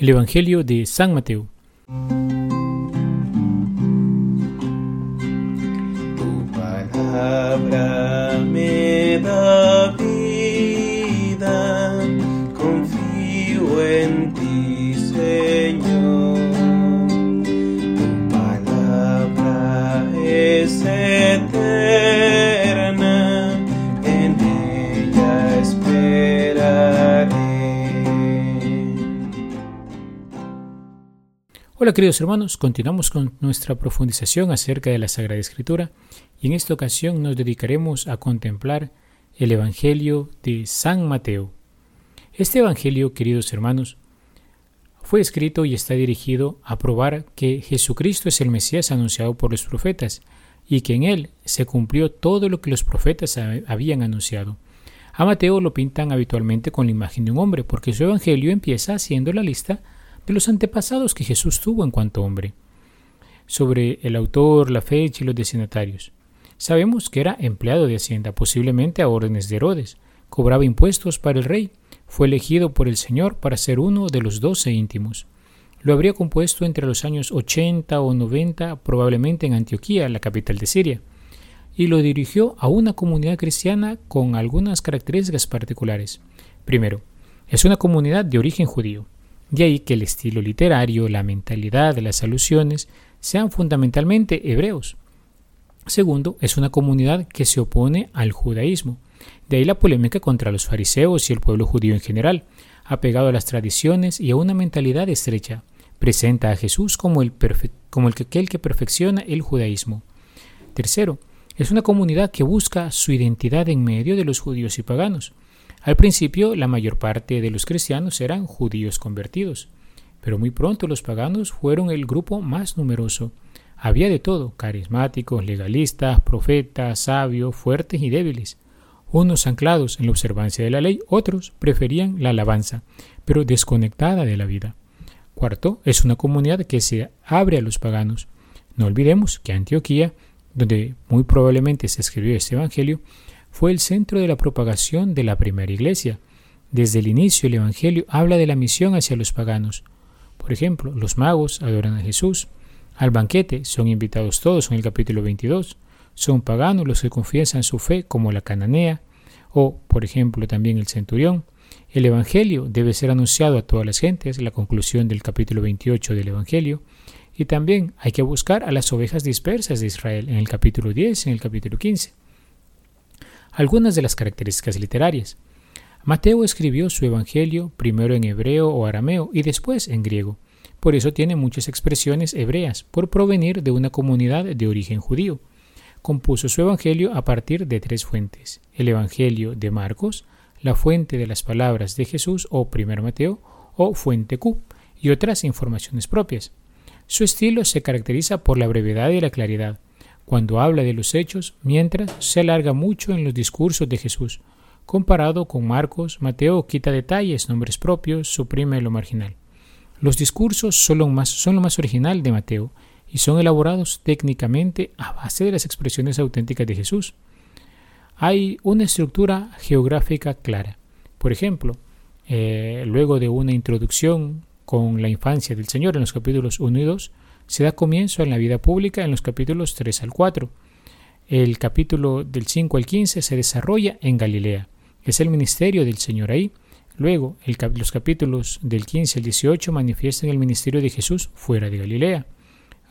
El Evangelio de San Mateo. Tu palabra me da vida, confío en ti, Señor. Tu palabra es eterna, Hola queridos hermanos, continuamos con nuestra profundización acerca de la Sagrada Escritura y en esta ocasión nos dedicaremos a contemplar el Evangelio de San Mateo. Este Evangelio, queridos hermanos, fue escrito y está dirigido a probar que Jesucristo es el Mesías anunciado por los profetas y que en él se cumplió todo lo que los profetas habían anunciado. A Mateo lo pintan habitualmente con la imagen de un hombre, porque su Evangelio empieza haciendo la lista de los antepasados que Jesús tuvo en cuanto hombre. Sobre el autor, la fecha y los destinatarios. Sabemos que era empleado de Hacienda, posiblemente a órdenes de Herodes, cobraba impuestos para el rey, fue elegido por el Señor para ser uno de los doce íntimos. Lo habría compuesto entre los años 80 o 90, probablemente en Antioquía, la capital de Siria, y lo dirigió a una comunidad cristiana con algunas características particulares. Primero, es una comunidad de origen judío. De ahí que el estilo literario, la mentalidad, las alusiones sean fundamentalmente hebreos. Segundo, es una comunidad que se opone al judaísmo. De ahí la polémica contra los fariseos y el pueblo judío en general, apegado a las tradiciones y a una mentalidad estrecha. Presenta a Jesús como el, aquel que perfecciona el judaísmo. Tercero, es una comunidad que busca su identidad en medio de los judíos y paganos. Al principio, la mayor parte de los cristianos eran judíos convertidos, pero muy pronto los paganos fueron el grupo más numeroso. Había de todo, carismáticos, legalistas, profetas, sabios, fuertes y débiles. Unos anclados en la observancia de la ley, otros preferían la alabanza, pero desconectada de la vida. Cuarto, es una comunidad que se abre a los paganos. No olvidemos que Antioquía, donde muy probablemente se escribió este Evangelio, fue el centro de la propagación de la primera iglesia. Desde el inicio el Evangelio habla de la misión hacia los paganos. Por ejemplo, los magos adoran a Jesús. Al banquete son invitados todos en el capítulo 22. Son paganos los que confiesan su fe como la cananea o, por ejemplo, también el centurión. El Evangelio debe ser anunciado a todas las gentes, la conclusión del capítulo 28 del Evangelio. Y también hay que buscar a las ovejas dispersas de Israel en el capítulo 10 y en el capítulo 15 algunas de las características literarias. Mateo escribió su Evangelio primero en hebreo o arameo y después en griego. Por eso tiene muchas expresiones hebreas, por provenir de una comunidad de origen judío. Compuso su Evangelio a partir de tres fuentes. El Evangelio de Marcos, la fuente de las palabras de Jesús o primer Mateo o fuente Q, y otras informaciones propias. Su estilo se caracteriza por la brevedad y la claridad cuando habla de los hechos, mientras se alarga mucho en los discursos de Jesús. Comparado con Marcos, Mateo quita detalles, nombres propios, suprime lo marginal. Los discursos son lo más, original de Mateo y son elaborados técnicamente a base de las expresiones auténticas de Jesús. Hay una estructura geográfica clara. Por ejemplo, eh, luego de una introducción con la infancia del Señor en los capítulos 1 y 2, se da comienzo en la vida pública en los capítulos 3 al 4. El capítulo del 5 al 15 se desarrolla en Galilea. Es el ministerio del Señor ahí. Luego, los capítulos del 15 al 18 manifiestan el ministerio de Jesús fuera de Galilea.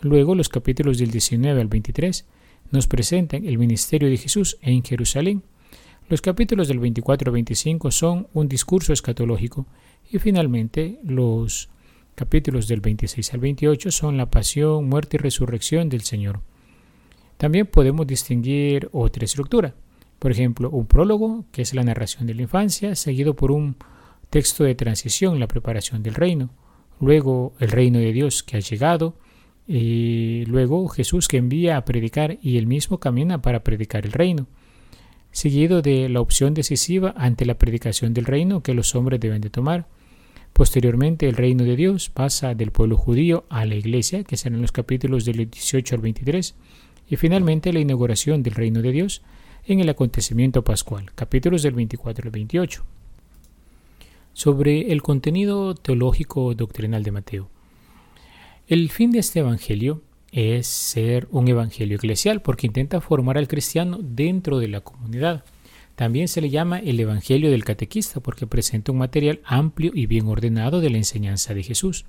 Luego, los capítulos del 19 al 23 nos presentan el ministerio de Jesús en Jerusalén. Los capítulos del 24 al 25 son un discurso escatológico y finalmente los capítulos del 26 al 28 son la pasión, muerte y resurrección del Señor. También podemos distinguir otra estructura. Por ejemplo, un prólogo, que es la narración de la infancia, seguido por un texto de transición, la preparación del reino. Luego el reino de Dios que ha llegado. Y luego Jesús que envía a predicar y él mismo camina para predicar el reino. Seguido de la opción decisiva ante la predicación del reino que los hombres deben de tomar Posteriormente, el reino de Dios pasa del pueblo judío a la iglesia, que serán los capítulos del 18 al 23, y finalmente la inauguración del reino de Dios en el acontecimiento pascual, capítulos del 24 al 28. sobre el contenido teológico doctrinal de Mateo. El fin de este Evangelio es ser un Evangelio eclesial porque intenta formar al cristiano dentro de la comunidad. También se le llama el Evangelio del Catequista porque presenta un material amplio y bien ordenado de la enseñanza de Jesús,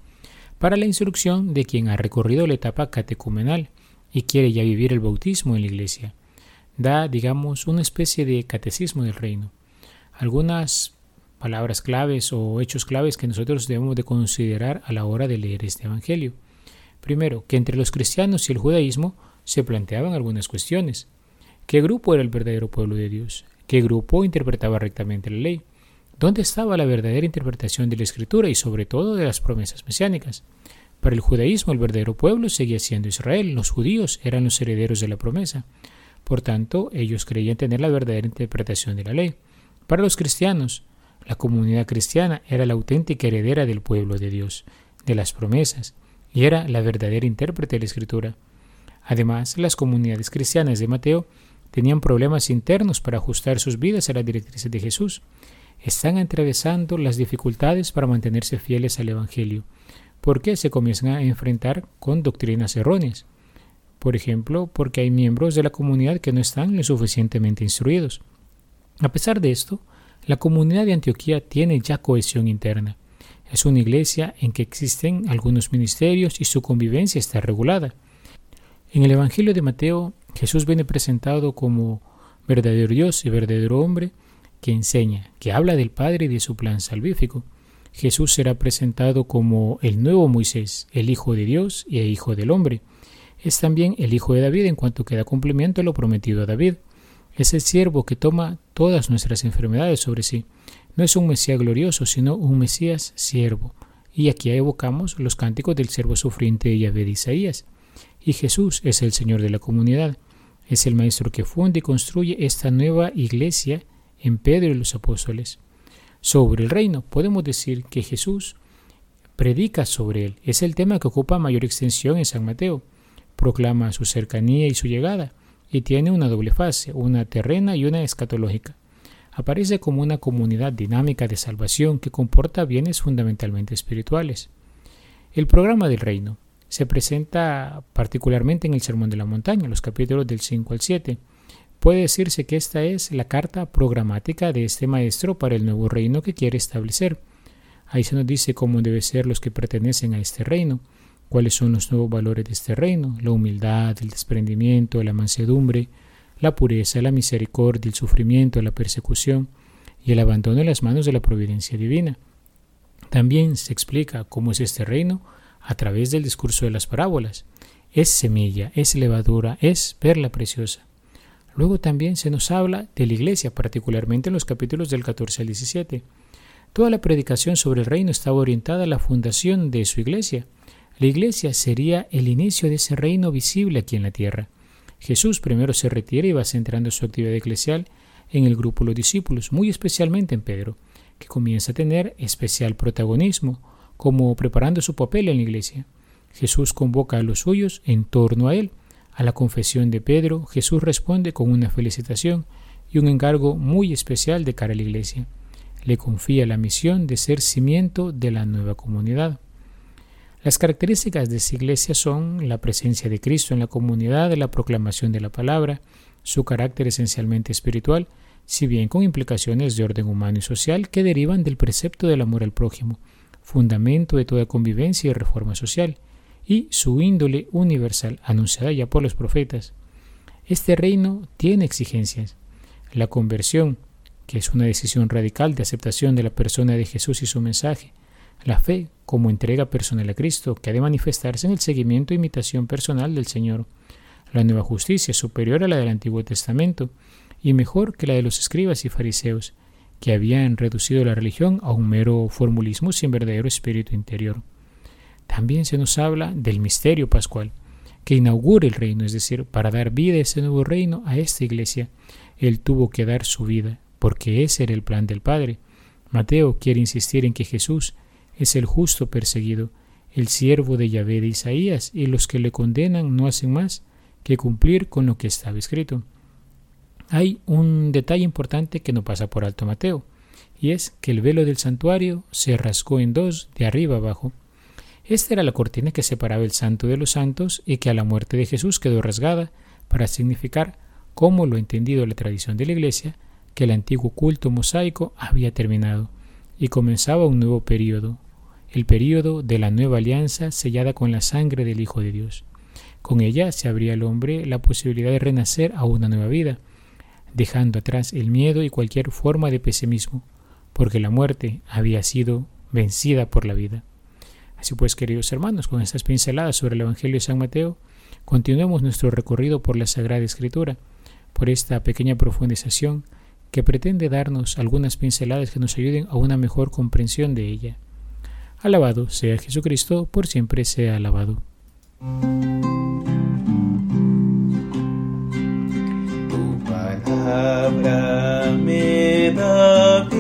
para la instrucción de quien ha recorrido la etapa catecumenal y quiere ya vivir el bautismo en la iglesia. Da, digamos, una especie de catecismo del reino. Algunas palabras claves o hechos claves que nosotros debemos de considerar a la hora de leer este Evangelio. Primero, que entre los cristianos y el judaísmo se planteaban algunas cuestiones. ¿Qué grupo era el verdadero pueblo de Dios? ¿Qué grupo interpretaba rectamente la ley? ¿Dónde estaba la verdadera interpretación de la escritura y sobre todo de las promesas mesiánicas? Para el judaísmo el verdadero pueblo seguía siendo Israel, los judíos eran los herederos de la promesa. Por tanto, ellos creían tener la verdadera interpretación de la ley. Para los cristianos, la comunidad cristiana era la auténtica heredera del pueblo de Dios, de las promesas, y era la verdadera intérprete de la Escritura. Además, las comunidades cristianas de Mateo tenían problemas internos para ajustar sus vidas a las directrices de Jesús. Están atravesando las dificultades para mantenerse fieles al Evangelio, porque se comienzan a enfrentar con doctrinas erróneas. Por ejemplo, porque hay miembros de la comunidad que no están lo suficientemente instruidos. A pesar de esto, la comunidad de Antioquía tiene ya cohesión interna. Es una iglesia en que existen algunos ministerios y su convivencia está regulada. En el Evangelio de Mateo, Jesús viene presentado como verdadero Dios y verdadero hombre que enseña, que habla del Padre y de su plan salvífico. Jesús será presentado como el nuevo Moisés, el Hijo de Dios y el Hijo del hombre. Es también el Hijo de David en cuanto que da cumplimiento a lo prometido a David. Es el siervo que toma todas nuestras enfermedades sobre sí. No es un Mesías glorioso, sino un Mesías siervo. Y aquí evocamos los cánticos del siervo sufriente de Yahvé de Isaías. Y Jesús es el Señor de la comunidad. Es el Maestro que funde y construye esta nueva iglesia en Pedro y los apóstoles. Sobre el reino podemos decir que Jesús predica sobre él. Es el tema que ocupa mayor extensión en San Mateo. Proclama su cercanía y su llegada, y tiene una doble fase, una terrena y una escatológica aparece como una comunidad dinámica de salvación que comporta bienes fundamentalmente espirituales. El programa del reino se presenta particularmente en el Sermón de la Montaña, los capítulos del 5 al 7. Puede decirse que esta es la carta programática de este maestro para el nuevo reino que quiere establecer. Ahí se nos dice cómo deben ser los que pertenecen a este reino, cuáles son los nuevos valores de este reino, la humildad, el desprendimiento, la mansedumbre, la pureza, la misericordia, el sufrimiento, la persecución y el abandono en las manos de la providencia divina. También se explica cómo es este reino a través del discurso de las parábolas. Es semilla, es levadura, es perla preciosa. Luego también se nos habla de la iglesia, particularmente en los capítulos del 14 al 17. Toda la predicación sobre el reino estaba orientada a la fundación de su iglesia. La iglesia sería el inicio de ese reino visible aquí en la tierra. Jesús primero se retira y va centrando su actividad eclesial en el grupo de los discípulos, muy especialmente en Pedro, que comienza a tener especial protagonismo, como preparando su papel en la iglesia. Jesús convoca a los suyos en torno a él. A la confesión de Pedro, Jesús responde con una felicitación y un encargo muy especial de cara a la iglesia. Le confía la misión de ser cimiento de la nueva comunidad. Las características de esa iglesia son la presencia de Cristo en la comunidad, la proclamación de la palabra, su carácter esencialmente espiritual, si bien con implicaciones de orden humano y social que derivan del precepto del amor al prójimo, fundamento de toda convivencia y reforma social, y su índole universal, anunciada ya por los profetas. Este reino tiene exigencias. La conversión, que es una decisión radical de aceptación de la persona de Jesús y su mensaje, la fe como entrega personal a Cristo, que ha de manifestarse en el seguimiento e imitación personal del Señor. La nueva justicia, superior a la del Antiguo Testamento, y mejor que la de los escribas y fariseos, que habían reducido la religión a un mero formulismo sin verdadero espíritu interior. También se nos habla del misterio pascual, que inaugura el reino, es decir, para dar vida a ese nuevo reino, a esta iglesia, Él tuvo que dar su vida, porque ese era el plan del Padre. Mateo quiere insistir en que Jesús es el justo perseguido, el siervo de Yahvé de Isaías, y los que le condenan no hacen más que cumplir con lo que estaba escrito. Hay un detalle importante que no pasa por alto Mateo, y es que el velo del santuario se rasgó en dos de arriba abajo. Esta era la cortina que separaba el santo de los santos y que a la muerte de Jesús quedó rasgada para significar, como lo ha entendido la tradición de la Iglesia, que el antiguo culto mosaico había terminado y comenzaba un nuevo período, el período de la nueva alianza sellada con la sangre del Hijo de Dios. Con ella se abría al hombre la posibilidad de renacer a una nueva vida, dejando atrás el miedo y cualquier forma de pesimismo, porque la muerte había sido vencida por la vida. Así pues, queridos hermanos, con estas pinceladas sobre el Evangelio de San Mateo, continuemos nuestro recorrido por la Sagrada Escritura, por esta pequeña profundización que pretende darnos algunas pinceladas que nos ayuden a una mejor comprensión de ella. Alabado sea Jesucristo, por siempre sea alabado. Palabra me da